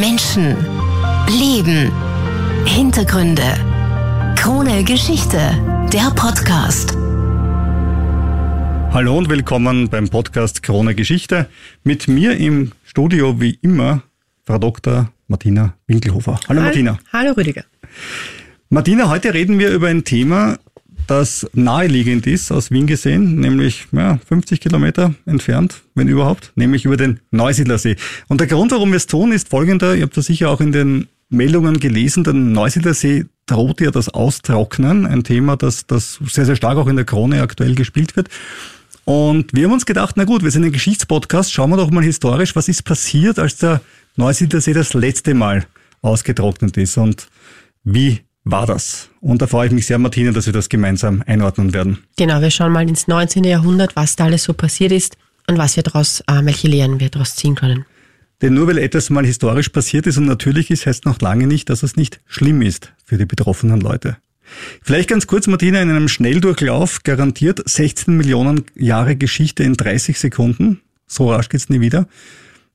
Menschen, Leben, Hintergründe. Krone Geschichte, der Podcast. Hallo und willkommen beim Podcast Krone Geschichte. Mit mir im Studio wie immer Frau Dr. Martina Winkelhofer. Hallo Martina. Hallo Rüdiger. Martina, heute reden wir über ein Thema, das naheliegend ist, aus Wien gesehen, nämlich ja, 50 Kilometer entfernt, wenn überhaupt, nämlich über den Neusiedlersee. Und der Grund, warum wir es tun, ist folgender. Ihr habt das sicher auch in den Meldungen gelesen, der Neusiedlersee droht ja das Austrocknen, ein Thema, das, das sehr, sehr stark auch in der Krone aktuell gespielt wird. Und wir haben uns gedacht, na gut, wir sind ein Geschichtspodcast, schauen wir doch mal historisch, was ist passiert, als der Neusiedlersee das letzte Mal ausgetrocknet ist und wie war das? Und da freue ich mich sehr, Martina, dass wir das gemeinsam einordnen werden. Genau, wir schauen mal ins 19. Jahrhundert, was da alles so passiert ist und was wir daraus, äh, welche Lehren wir daraus ziehen können. Denn nur weil etwas mal historisch passiert ist und natürlich ist, heißt noch lange nicht, dass es nicht schlimm ist für die betroffenen Leute. Vielleicht ganz kurz, Martina, in einem Schnelldurchlauf garantiert 16 Millionen Jahre Geschichte in 30 Sekunden. So rasch geht's nie wieder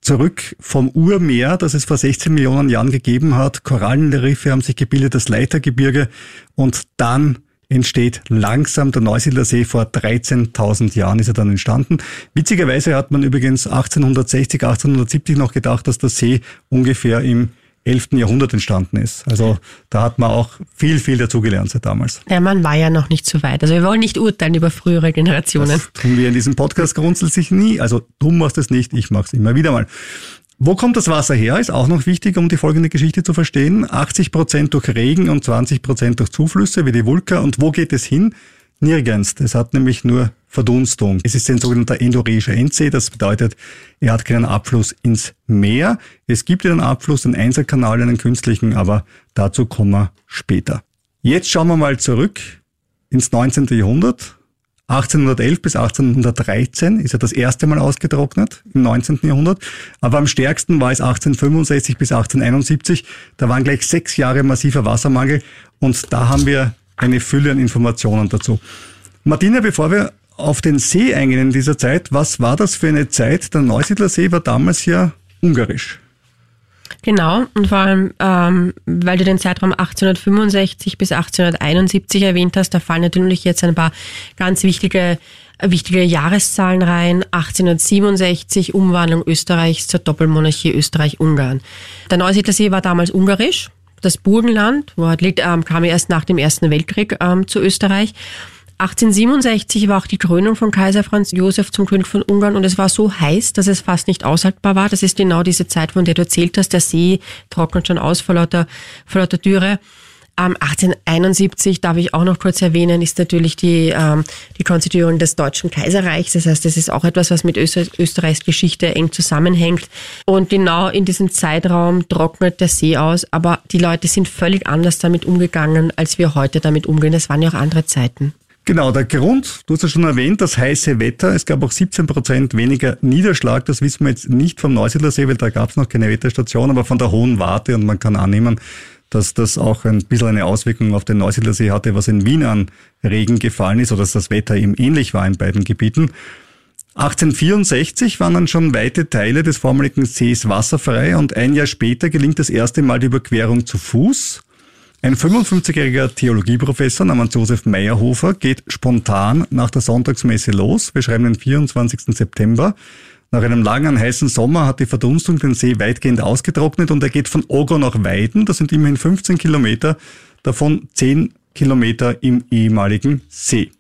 zurück vom Urmeer, das es vor 16 Millionen Jahren gegeben hat. Korallenriffe haben sich gebildet, das Leitergebirge und dann entsteht langsam der Neusiedler See. Vor 13.000 Jahren ist er dann entstanden. Witzigerweise hat man übrigens 1860, 1870 noch gedacht, dass der See ungefähr im 11. Jahrhundert entstanden ist. Also da hat man auch viel, viel dazugelernt seit damals. Ja, man war ja noch nicht so weit. Also wir wollen nicht urteilen über frühere Generationen. Das tun wir in diesem Podcast grundsätzlich nie. Also du machst es nicht, ich mache es immer wieder mal. Wo kommt das Wasser her? Ist auch noch wichtig, um die folgende Geschichte zu verstehen. 80 Prozent durch Regen und 20 Prozent durch Zuflüsse wie die Vulka. Und wo geht es hin? Nirgends. Es hat nämlich nur Verdunstung. Es ist ein sogenannter endoreischer Endsee. Das bedeutet, er hat keinen Abfluss ins Meer. Es gibt einen Abfluss, einen Einserkanal, einen künstlichen, aber dazu kommen wir später. Jetzt schauen wir mal zurück ins 19. Jahrhundert. 1811 bis 1813 ist er das erste Mal ausgetrocknet im 19. Jahrhundert. Aber am stärksten war es 1865 bis 1871. Da waren gleich sechs Jahre massiver Wassermangel und da haben wir eine Fülle an Informationen dazu. Martina, bevor wir auf den See eingehen in dieser Zeit, was war das für eine Zeit? Der Neusiedler See war damals ja ungarisch. Genau, und vor allem, ähm, weil du den Zeitraum 1865 bis 1871 erwähnt hast, da fallen natürlich jetzt ein paar ganz wichtige, wichtige Jahreszahlen rein. 1867 Umwandlung Österreichs zur Doppelmonarchie Österreich-Ungarn. Der Neusiedler See war damals ungarisch, das Burgenland, wo ähm, kam erst nach dem Ersten Weltkrieg ähm, zu Österreich. 1867 war auch die Krönung von Kaiser Franz Josef zum König von Ungarn und es war so heiß, dass es fast nicht aushaltbar war. Das ist genau diese Zeit, von der du erzählt hast. Der See trocknet schon aus vor lauter, vor lauter Dürre. Ähm, 1871 darf ich auch noch kurz erwähnen, ist natürlich die, ähm, die Konstituierung des Deutschen Kaiserreichs. Das heißt, das ist auch etwas, was mit Öster Österreichs Geschichte eng zusammenhängt. Und genau in diesem Zeitraum trocknet der See aus, aber die Leute sind völlig anders damit umgegangen, als wir heute damit umgehen. Das waren ja auch andere Zeiten. Genau, der Grund, du hast ja schon erwähnt, das heiße Wetter. Es gab auch 17 Prozent weniger Niederschlag. Das wissen wir jetzt nicht vom Neusiedlersee, weil da gab es noch keine Wetterstation, aber von der hohen Warte. Und man kann annehmen, dass das auch ein bisschen eine Auswirkung auf den Neusiedlersee hatte, was in Wien an Regen gefallen ist oder dass das Wetter eben ähnlich war in beiden Gebieten. 1864 waren dann schon weite Teile des vormaligen Sees wasserfrei und ein Jahr später gelingt das erste Mal die Überquerung zu Fuß. Ein 55-jähriger Theologieprofessor namens Josef Meyerhofer geht spontan nach der Sonntagsmesse los. Wir schreiben den 24. September. Nach einem langen, heißen Sommer hat die Verdunstung den See weitgehend ausgetrocknet und er geht von Ogo nach Weiden. Das sind immerhin 15 Kilometer, davon 10 Kilometer im ehemaligen See.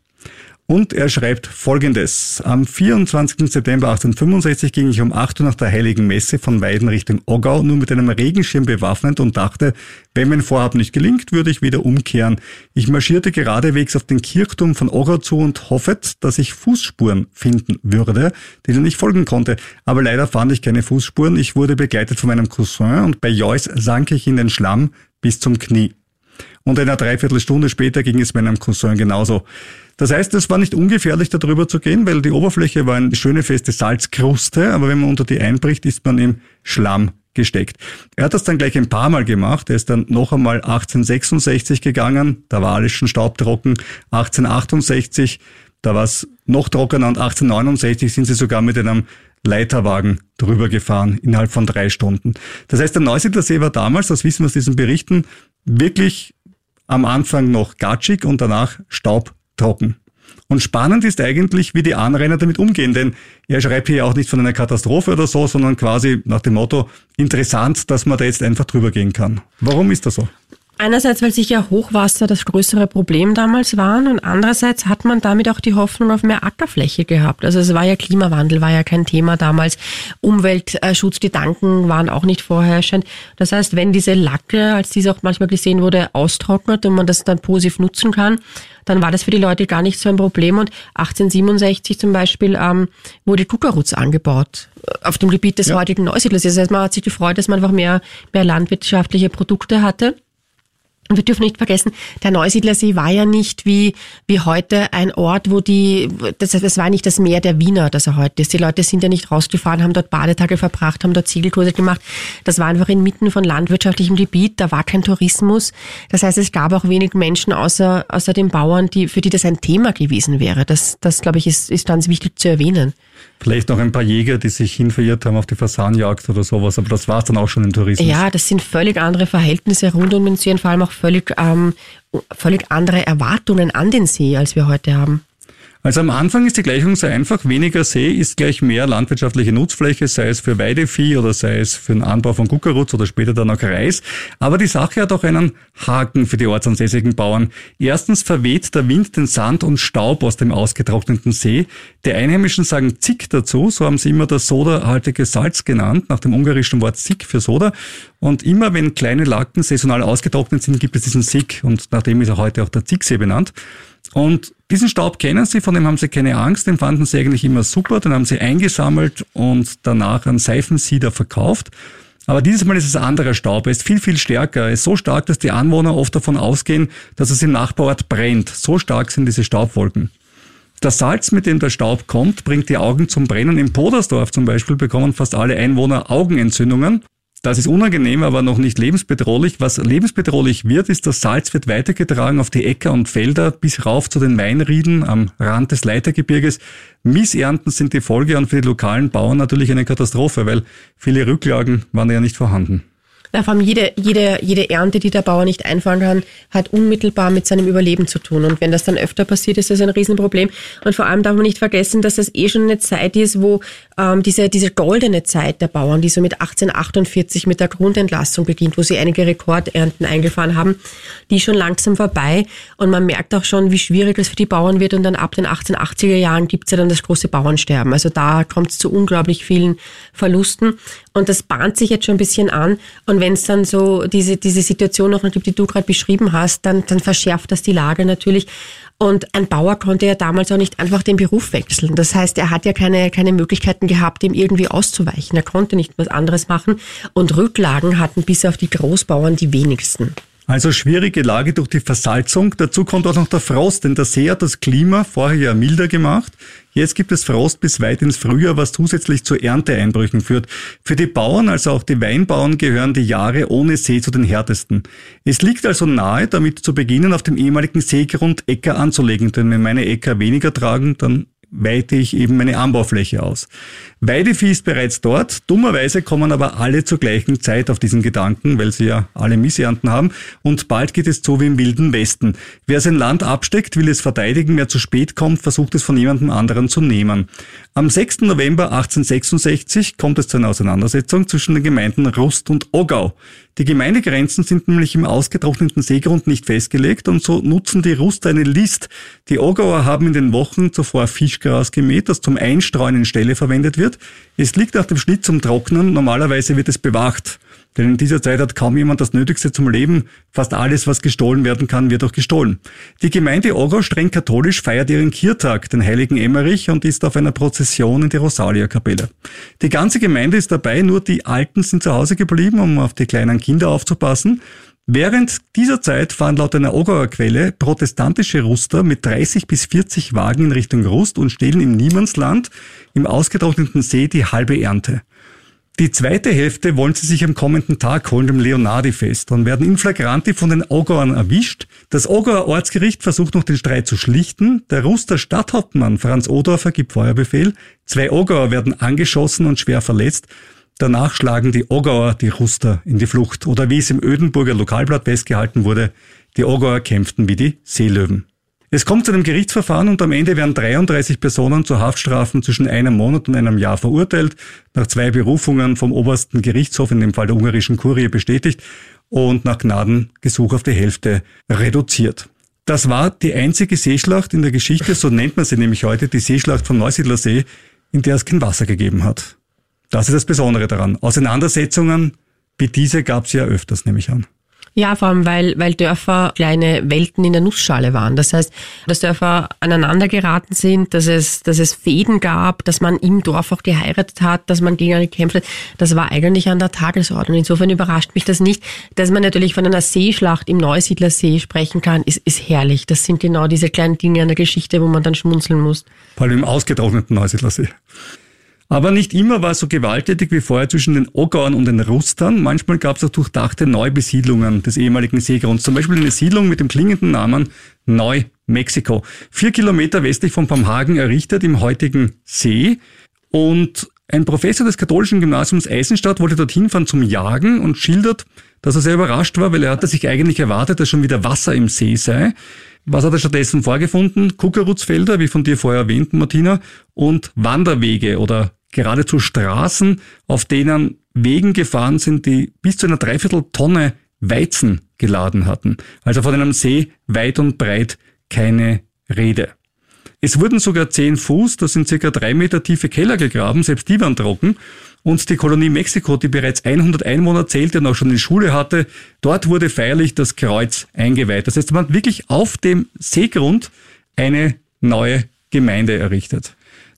Und er schreibt Folgendes. Am 24. September 1865 ging ich um 8 Uhr nach der Heiligen Messe von Weiden Richtung Oggau nur mit einem Regenschirm bewaffnet und dachte, wenn mein Vorhaben nicht gelingt, würde ich wieder umkehren. Ich marschierte geradewegs auf den Kirchturm von Oggau zu und hoffet, dass ich Fußspuren finden würde, denen ich folgen konnte. Aber leider fand ich keine Fußspuren. Ich wurde begleitet von meinem Cousin und bei Joyce sank ich in den Schlamm bis zum Knie. Und eine Dreiviertelstunde später ging es meinem Cousin genauso. Das heißt, es war nicht ungefährlich, darüber zu gehen, weil die Oberfläche war eine schöne feste Salzkruste, aber wenn man unter die einbricht, ist man im Schlamm gesteckt. Er hat das dann gleich ein paar Mal gemacht. Er ist dann noch einmal 1866 gegangen, da war alles schon staubtrocken. 1868, da war es noch trockener und 1869 sind sie sogar mit einem Leiterwagen drüber gefahren innerhalb von drei Stunden. Das heißt, der Neusiedler See war damals, das wissen wir aus diesen Berichten, wirklich am Anfang noch gatschig und danach staubtrocken. Und spannend ist eigentlich, wie die Anrainer damit umgehen, denn er schreibt hier auch nicht von einer Katastrophe oder so, sondern quasi nach dem Motto, interessant, dass man da jetzt einfach drüber gehen kann. Warum ist das so? Einerseits, weil sicher Hochwasser das größere Problem damals waren und andererseits hat man damit auch die Hoffnung auf mehr Ackerfläche gehabt. Also es war ja Klimawandel, war ja kein Thema damals. Umweltschutz, Gedanken waren auch nicht vorherrschend. Das heißt, wenn diese Lacke, als diese auch manchmal gesehen wurde, austrocknet und man das dann positiv nutzen kann, dann war das für die Leute gar nicht so ein Problem. Und 1867 zum Beispiel ähm, wurde Kuckerutz angebaut äh, auf dem Gebiet des ja. heutigen Neusiedlers. Das heißt, man hat sich gefreut, dass man einfach mehr, mehr landwirtschaftliche Produkte hatte. Und wir dürfen nicht vergessen, der Neusiedlersee war ja nicht wie, wie heute ein Ort, wo die, das, das war nicht das Meer der Wiener, das er heute ist. Die Leute sind ja nicht rausgefahren, haben dort Badetage verbracht, haben dort Ziegelkurse gemacht. Das war einfach inmitten von landwirtschaftlichem Gebiet, da war kein Tourismus. Das heißt, es gab auch wenig Menschen außer, außer den Bauern, die, für die das ein Thema gewesen wäre. Das, das glaube ich, ist, ist ganz wichtig zu erwähnen. Vielleicht noch ein paar Jäger, die sich hinverirrt haben auf die Fasanjagd oder sowas, aber das war es dann auch schon im Tourismus. Ja, das sind völlig andere Verhältnisse rund um den See und vor allem auch völlig, ähm, völlig andere Erwartungen an den See, als wir heute haben. Also am Anfang ist die Gleichung sehr einfach. Weniger See ist gleich mehr landwirtschaftliche Nutzfläche, sei es für Weidevieh oder sei es für den Anbau von Guckerutz oder später dann auch Reis. Aber die Sache hat auch einen Haken für die ortsansässigen Bauern. Erstens verweht der Wind den Sand und Staub aus dem ausgetrockneten See. Die Einheimischen sagen Zick dazu, so haben sie immer das sodahaltige Salz genannt, nach dem ungarischen Wort Zick für Soda. Und immer wenn kleine Lacken saisonal ausgetrocknet sind, gibt es diesen Sick und nachdem ist auch heute auch der Zicksee benannt. Und diesen Staub kennen Sie, von dem haben Sie keine Angst, den fanden Sie eigentlich immer super, den haben Sie eingesammelt und danach an Seifensieder verkauft. Aber dieses Mal ist es ein anderer Staub. Er ist viel, viel stärker. Er ist so stark, dass die Anwohner oft davon ausgehen, dass es im Nachbarort brennt. So stark sind diese Staubwolken. Das Salz, mit dem der Staub kommt, bringt die Augen zum Brennen. Im Podersdorf zum Beispiel bekommen fast alle Einwohner Augenentzündungen. Das ist unangenehm, aber noch nicht lebensbedrohlich. Was lebensbedrohlich wird, ist, das Salz wird weitergetragen auf die Äcker und Felder bis rauf zu den Weinrieden am Rand des Leitergebirges. Missernten sind die Folge und für die lokalen Bauern natürlich eine Katastrophe, weil viele Rücklagen waren ja nicht vorhanden. Ja, vor allem jede, jede, jede Ernte, die der Bauer nicht einfahren kann, hat unmittelbar mit seinem Überleben zu tun. Und wenn das dann öfter passiert, ist das ein Riesenproblem. Und vor allem darf man nicht vergessen, dass das eh schon eine Zeit ist, wo ähm, diese, diese goldene Zeit der Bauern, die so mit 1848 mit der Grundentlassung beginnt, wo sie einige Rekordernten eingefahren haben, die ist schon langsam vorbei. Und man merkt auch schon, wie schwierig es für die Bauern wird. Und dann ab den 1880er Jahren gibt's ja dann das große Bauernsterben. Also da kommt es zu unglaublich vielen Verlusten. Und das bahnt sich jetzt schon ein bisschen an. Und wenn es dann so diese, diese Situation noch gibt, die du gerade beschrieben hast, dann, dann verschärft das die Lage natürlich. Und ein Bauer konnte ja damals auch nicht einfach den Beruf wechseln. Das heißt, er hat ja keine, keine Möglichkeiten gehabt, dem irgendwie auszuweichen. Er konnte nicht was anderes machen. Und Rücklagen hatten bis auf die Großbauern die wenigsten. Also schwierige Lage durch die Versalzung. Dazu kommt auch noch der Frost, denn der See hat das Klima vorher ja milder gemacht. Jetzt gibt es Frost bis weit ins Frühjahr, was zusätzlich zu Ernteeinbrüchen führt. Für die Bauern, also auch die Weinbauern, gehören die Jahre ohne See zu den härtesten. Es liegt also nahe, damit zu beginnen, auf dem ehemaligen Seegrund Äcker anzulegen, denn wenn meine Äcker weniger tragen, dann weite ich eben meine Anbaufläche aus. Weidevieh ist bereits dort. Dummerweise kommen aber alle zur gleichen Zeit auf diesen Gedanken, weil sie ja alle Missernten haben. Und bald geht es so wie im Wilden Westen. Wer sein Land absteckt, will es verteidigen. Wer zu spät kommt, versucht es von jemandem anderen zu nehmen. Am 6. November 1866 kommt es zu einer Auseinandersetzung zwischen den Gemeinden Rust und Ogau. Die Gemeindegrenzen sind nämlich im ausgetrockneten Seegrund nicht festgelegt und so nutzen die Ruster eine List. Die Ogauer haben in den Wochen zuvor Fischgras gemäht, das zum Einstreuen in Ställe verwendet wird. Es liegt nach dem Schnitt zum Trocknen, normalerweise wird es bewacht. Denn in dieser Zeit hat kaum jemand das Nötigste zum Leben. Fast alles, was gestohlen werden kann, wird auch gestohlen. Die Gemeinde Ogau, streng katholisch, feiert ihren Kirtag, den heiligen Emmerich, und ist auf einer Prozession in die Rosalia-Kapelle. Die ganze Gemeinde ist dabei, nur die Alten sind zu Hause geblieben, um auf die kleinen Kinder aufzupassen. Während dieser Zeit fahren laut einer Ogauer Quelle protestantische Ruster mit 30 bis 40 Wagen in Richtung Rust und stehlen im Niemandsland im ausgetrockneten See die halbe Ernte. Die zweite Hälfte wollen sie sich am kommenden Tag holen, dem Leonardi-Fest, und werden in Flagranti von den Ogauern erwischt. Das Ogauer Ortsgericht versucht noch den Streit zu schlichten. Der Ruster Stadthauptmann Franz Odorfer gibt Feuerbefehl. Zwei Ogauer werden angeschossen und schwer verletzt. Danach schlagen die Ogauer die Ruster in die Flucht. Oder wie es im Ödenburger Lokalblatt festgehalten wurde, die Ogauer kämpften wie die Seelöwen. Es kommt zu einem Gerichtsverfahren und am Ende werden 33 Personen zu Haftstrafen zwischen einem Monat und einem Jahr verurteilt, nach zwei Berufungen vom obersten Gerichtshof, in dem Fall der ungarischen Kurie, bestätigt und nach Gnadengesuch auf die Hälfte reduziert. Das war die einzige Seeschlacht in der Geschichte, so nennt man sie nämlich heute, die Seeschlacht vom Neusiedlersee, in der es kein Wasser gegeben hat. Das ist das Besondere daran. Auseinandersetzungen wie diese gab es ja öfters, nehme ich an. Ja, vor allem, weil, weil Dörfer kleine Welten in der Nussschale waren. Das heißt, dass Dörfer aneinander geraten sind, dass es, dass es Fäden gab, dass man im Dorf auch geheiratet hat, dass man gegen eine gekämpft hat. Das war eigentlich an der Tagesordnung. Insofern überrascht mich das nicht. Dass man natürlich von einer Seeschlacht im Neusiedlersee sprechen kann, ist, ist herrlich. Das sind genau diese kleinen Dinge an der Geschichte, wo man dann schmunzeln muss. Vor allem im ausgetrockneten Neusiedlersee. Aber nicht immer war es so gewalttätig wie vorher zwischen den Ogauern und den Rustern. Manchmal gab es auch durchdachte Neubesiedlungen des ehemaligen Seegrunds. Zum Beispiel eine Siedlung mit dem klingenden Namen Neu-Mexiko. Vier Kilometer westlich von Pamhagen errichtet im heutigen See. Und ein Professor des katholischen Gymnasiums Eisenstadt wollte dorthin fahren zum Jagen und schildert, dass er sehr überrascht war, weil er hatte sich eigentlich erwartet, dass schon wieder Wasser im See sei. Was hat er stattdessen vorgefunden? Kuckerutzfelder, wie von dir vorher erwähnt, Martina, und Wanderwege oder geradezu Straßen, auf denen Wegen gefahren sind, die bis zu einer Dreiviertel Tonne Weizen geladen hatten. Also von einem See weit und breit keine Rede. Es wurden sogar zehn Fuß, das sind circa drei Meter tiefe Keller gegraben, selbst die waren trocken. Und die Kolonie Mexiko, die bereits 100 Einwohner zählte und auch schon die Schule hatte, dort wurde feierlich das Kreuz eingeweiht. Das heißt, man hat wirklich auf dem Seegrund eine neue Gemeinde errichtet.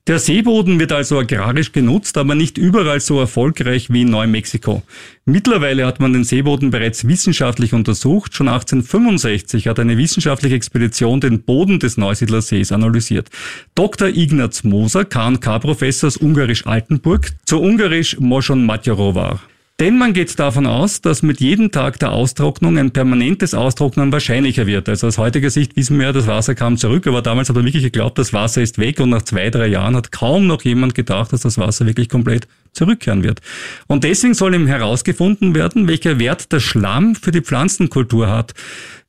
Der Seeboden wird also agrarisch genutzt, aber nicht überall so erfolgreich wie in Neumexiko. Mittlerweile hat man den Seeboden bereits wissenschaftlich untersucht. Schon 1865 hat eine wissenschaftliche Expedition den Boden des Neusiedlersees analysiert. Dr. Ignaz Moser, KNK-Professor aus Ungarisch-Altenburg, zu Ungarisch Moschon Matjarovar. Denn man geht davon aus, dass mit jedem Tag der Austrocknung ein permanentes Austrocknen wahrscheinlicher wird. Also aus heutiger Sicht wissen wir ja, das Wasser kam zurück, aber damals hat man wirklich geglaubt, das Wasser ist weg und nach zwei, drei Jahren hat kaum noch jemand gedacht, dass das Wasser wirklich komplett zurückkehren wird. Und deswegen soll ihm herausgefunden werden, welcher Wert der Schlamm für die Pflanzenkultur hat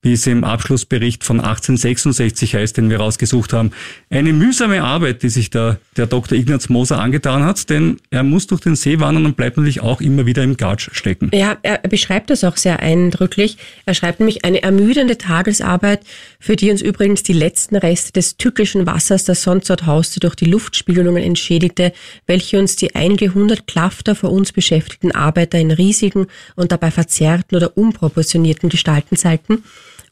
wie es im Abschlussbericht von 1866 heißt, den wir rausgesucht haben. Eine mühsame Arbeit, die sich der, der Dr. Ignaz Moser angetan hat, denn er muss durch den See wandern und bleibt natürlich auch immer wieder im Gatsch stecken. Ja, er beschreibt das auch sehr eindrücklich. Er schreibt nämlich eine ermüdende Tagesarbeit, für die uns übrigens die letzten Reste des tückischen Wassers, das sonst dort hauste, durch die Luftspiegelungen entschädigte, welche uns die einige hundert Klafter vor uns beschäftigten Arbeiter in riesigen und dabei verzerrten oder unproportionierten Gestalten zeigten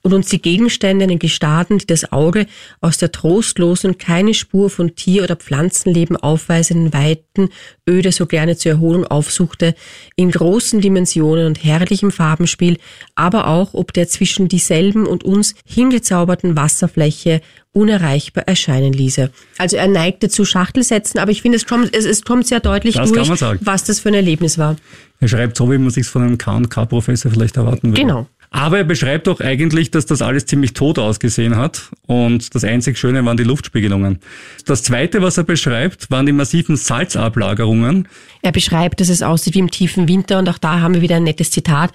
und uns die Gegenstände in den Gestaden, die das Auge aus der trostlosen, keine Spur von Tier- oder Pflanzenleben aufweisenden Weiten öde so gerne zur Erholung aufsuchte, in großen Dimensionen und herrlichem Farbenspiel, aber auch ob der zwischen dieselben und uns hingezauberten Wasserfläche unerreichbar erscheinen ließe. Also er neigte zu Schachtelsätzen, aber ich finde, es kommt, es, es kommt sehr deutlich das durch, was das für ein Erlebnis war. Er schreibt so, wie man sich von einem K&K-Professor vielleicht erwarten würde. Genau. Aber er beschreibt doch eigentlich, dass das alles ziemlich tot ausgesehen hat und das einzig Schöne waren die Luftspiegelungen. Das Zweite, was er beschreibt, waren die massiven Salzablagerungen. Er beschreibt, dass es aussieht wie im tiefen Winter und auch da haben wir wieder ein nettes Zitat.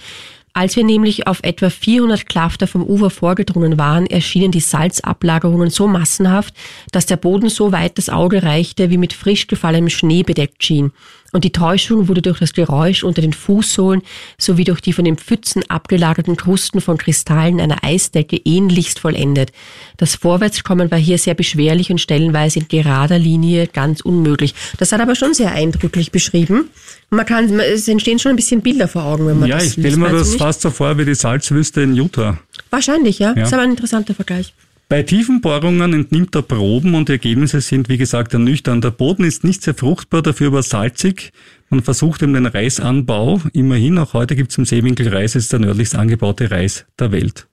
Als wir nämlich auf etwa 400 Klafter vom Ufer vorgedrungen waren, erschienen die Salzablagerungen so massenhaft, dass der Boden so weit das Auge reichte, wie mit frisch gefallenem Schnee bedeckt schien. Und die Täuschung wurde durch das Geräusch unter den Fußsohlen sowie durch die von den Pfützen abgelagerten Krusten von Kristallen einer Eisdecke ähnlichst vollendet. Das Vorwärtskommen war hier sehr beschwerlich und stellenweise in gerader Linie ganz unmöglich. Das hat aber schon sehr eindrücklich beschrieben. Man kann, es entstehen schon ein bisschen Bilder vor Augen, wenn man ja, das Ja, ich stelle mir das fast so vor wie die Salzwüste in Utah. Wahrscheinlich, ja. ja. Das ist aber ein interessanter Vergleich. Bei tiefen Bohrungen entnimmt er Proben und die Ergebnisse sind, wie gesagt, ernüchternd. Der Boden ist nicht sehr fruchtbar, dafür aber salzig. Man versucht eben den Reisanbau. Immerhin, auch heute gibt es im Seewinkel Reis, ist der nördlichst angebaute Reis der Welt.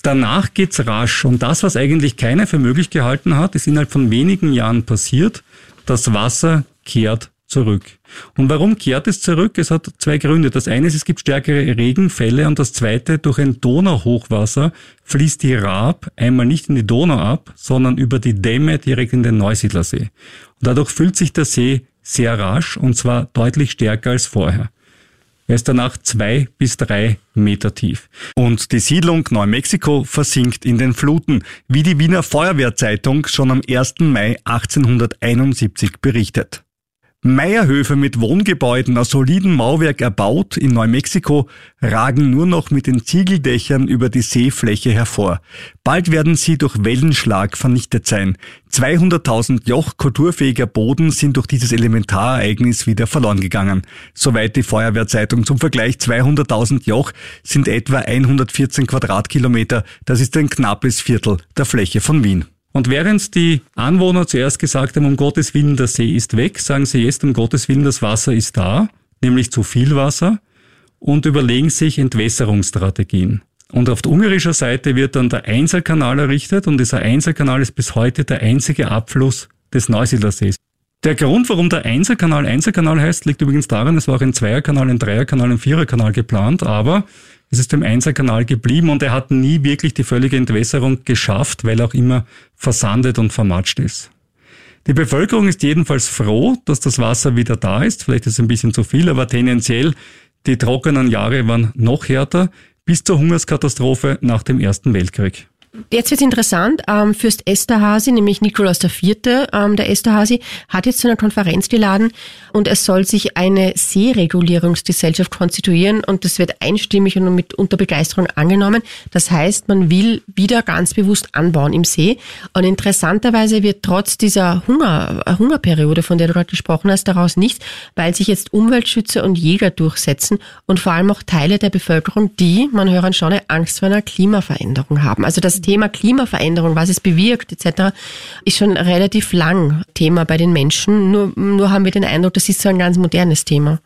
Danach geht's rasch und das, was eigentlich keiner für möglich gehalten hat, ist innerhalb von wenigen Jahren passiert. Das Wasser kehrt zurück. Und warum kehrt es zurück? Es hat zwei Gründe. Das eine ist, es gibt stärkere Regenfälle und das zweite, durch ein Donauhochwasser fließt die Raab einmal nicht in die Donau ab, sondern über die Dämme direkt in den Neusiedlersee. Und dadurch füllt sich der See sehr rasch und zwar deutlich stärker als vorher. Er ist danach zwei bis drei Meter tief. Und die Siedlung Neumexiko versinkt in den Fluten, wie die Wiener Feuerwehrzeitung schon am 1. Mai 1871 berichtet. Meierhöfe mit Wohngebäuden aus solidem Mauwerk erbaut in Neumexiko ragen nur noch mit den Ziegeldächern über die Seefläche hervor. Bald werden sie durch Wellenschlag vernichtet sein. 200.000 Joch kulturfähiger Boden sind durch dieses Elementarereignis wieder verloren gegangen. Soweit die Feuerwehrzeitung. Zum Vergleich 200.000 Joch sind etwa 114 Quadratkilometer. Das ist ein knappes Viertel der Fläche von Wien. Und während die Anwohner zuerst gesagt haben, um Gottes Willen, der See ist weg, sagen sie jetzt, um Gottes Willen, das Wasser ist da, nämlich zu viel Wasser, und überlegen sich Entwässerungsstrategien. Und auf der ungarischer Seite wird dann der Einzelkanal errichtet und dieser Einzelkanal ist bis heute der einzige Abfluss des Neusiedlersees. Der Grund, warum der Einzelkanal Einzelkanal heißt, liegt übrigens daran, es war auch ein Zweierkanal, ein Dreierkanal, ein Viererkanal geplant, aber es ist dem Einserkanal geblieben und er hat nie wirklich die völlige Entwässerung geschafft, weil er auch immer versandet und vermatscht ist. Die Bevölkerung ist jedenfalls froh, dass das Wasser wieder da ist. Vielleicht ist es ein bisschen zu viel, aber tendenziell die trockenen Jahre waren noch härter bis zur Hungerskatastrophe nach dem Ersten Weltkrieg. Jetzt wird interessant. Ähm, Fürst Esterhazy, nämlich Nikolaus IV., ähm, der Esterhazy, hat jetzt zu einer Konferenz geladen und es soll sich eine Seeregulierungsgesellschaft konstituieren und das wird einstimmig und mit unter Begeisterung angenommen. Das heißt, man will wieder ganz bewusst anbauen im See. Und interessanterweise wird trotz dieser Hunger, Hungerperiode, von der du gerade gesprochen hast, daraus nichts, weil sich jetzt Umweltschützer und Jäger durchsetzen und vor allem auch Teile der Bevölkerung, die, man hören schon, eine Angst vor einer Klimaveränderung haben. Also das Thema Klimaveränderung, was es bewirkt etc., ist schon relativ lang Thema bei den Menschen. Nur, nur haben wir den Eindruck, das ist so ein ganz modernes Thema.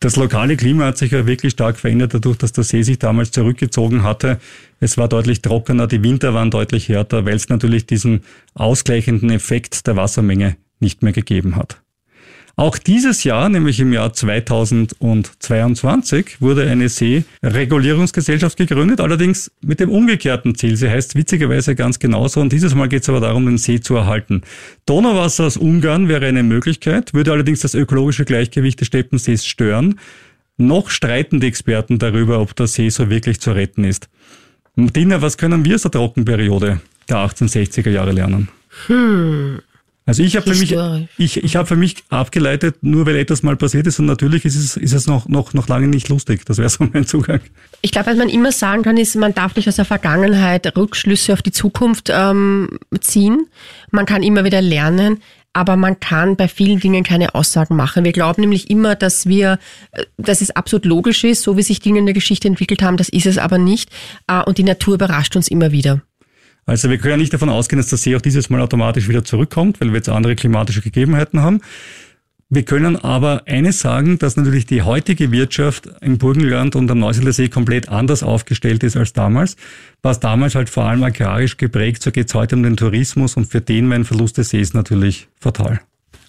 Das lokale Klima hat sich ja wirklich stark verändert, dadurch, dass der See sich damals zurückgezogen hatte. Es war deutlich trockener, die Winter waren deutlich härter, weil es natürlich diesen ausgleichenden Effekt der Wassermenge nicht mehr gegeben hat. Auch dieses Jahr, nämlich im Jahr 2022, wurde eine Seeregulierungsgesellschaft gegründet, allerdings mit dem umgekehrten Ziel. Sie heißt witzigerweise ganz genauso und dieses Mal geht es aber darum, den See zu erhalten. Donauwasser aus Ungarn wäre eine Möglichkeit, würde allerdings das ökologische Gleichgewicht des Steppensees stören. Noch streiten die Experten darüber, ob der See so wirklich zu retten ist. Martina, was können wir aus der Trockenperiode der 1860er Jahre lernen? Hm. Also ich habe für mich, ich, ich habe für mich abgeleitet, nur weil etwas mal passiert ist und natürlich ist es, ist es noch, noch, noch lange nicht lustig. Das wäre so mein Zugang. Ich glaube, was man immer sagen kann, ist, man darf nicht aus der Vergangenheit Rückschlüsse auf die Zukunft ähm, ziehen. Man kann immer wieder lernen, aber man kann bei vielen Dingen keine Aussagen machen. Wir glauben nämlich immer, dass wir, äh, dass es absolut logisch ist, so wie sich Dinge in der Geschichte entwickelt haben, das ist es aber nicht. Äh, und die Natur überrascht uns immer wieder. Also wir können ja nicht davon ausgehen, dass der See auch dieses Mal automatisch wieder zurückkommt, weil wir jetzt andere klimatische Gegebenheiten haben. Wir können aber eines sagen, dass natürlich die heutige Wirtschaft im Burgenland und am Neusiedler See komplett anders aufgestellt ist als damals. Was damals halt vor allem agrarisch geprägt, so geht es heute um den Tourismus und für den mein Verlust des Sees natürlich fatal.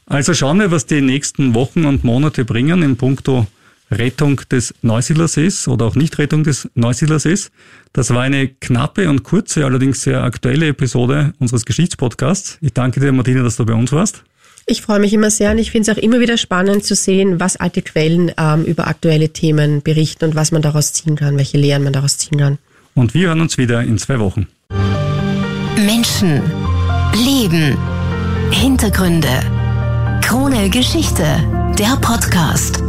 Also schauen wir, was die nächsten Wochen und Monate bringen in puncto Rettung des Neusiedlersees oder auch Nicht-Rettung des Neusiedlersees. Das war eine knappe und kurze, allerdings sehr aktuelle Episode unseres Geschichtspodcasts. Ich danke dir, Martina, dass du bei uns warst. Ich freue mich immer sehr und ich finde es auch immer wieder spannend zu sehen, was alte Quellen ähm, über aktuelle Themen berichten und was man daraus ziehen kann, welche Lehren man daraus ziehen kann. Und wir hören uns wieder in zwei Wochen. Menschen, Leben, Hintergründe, Krone Geschichte, der Podcast.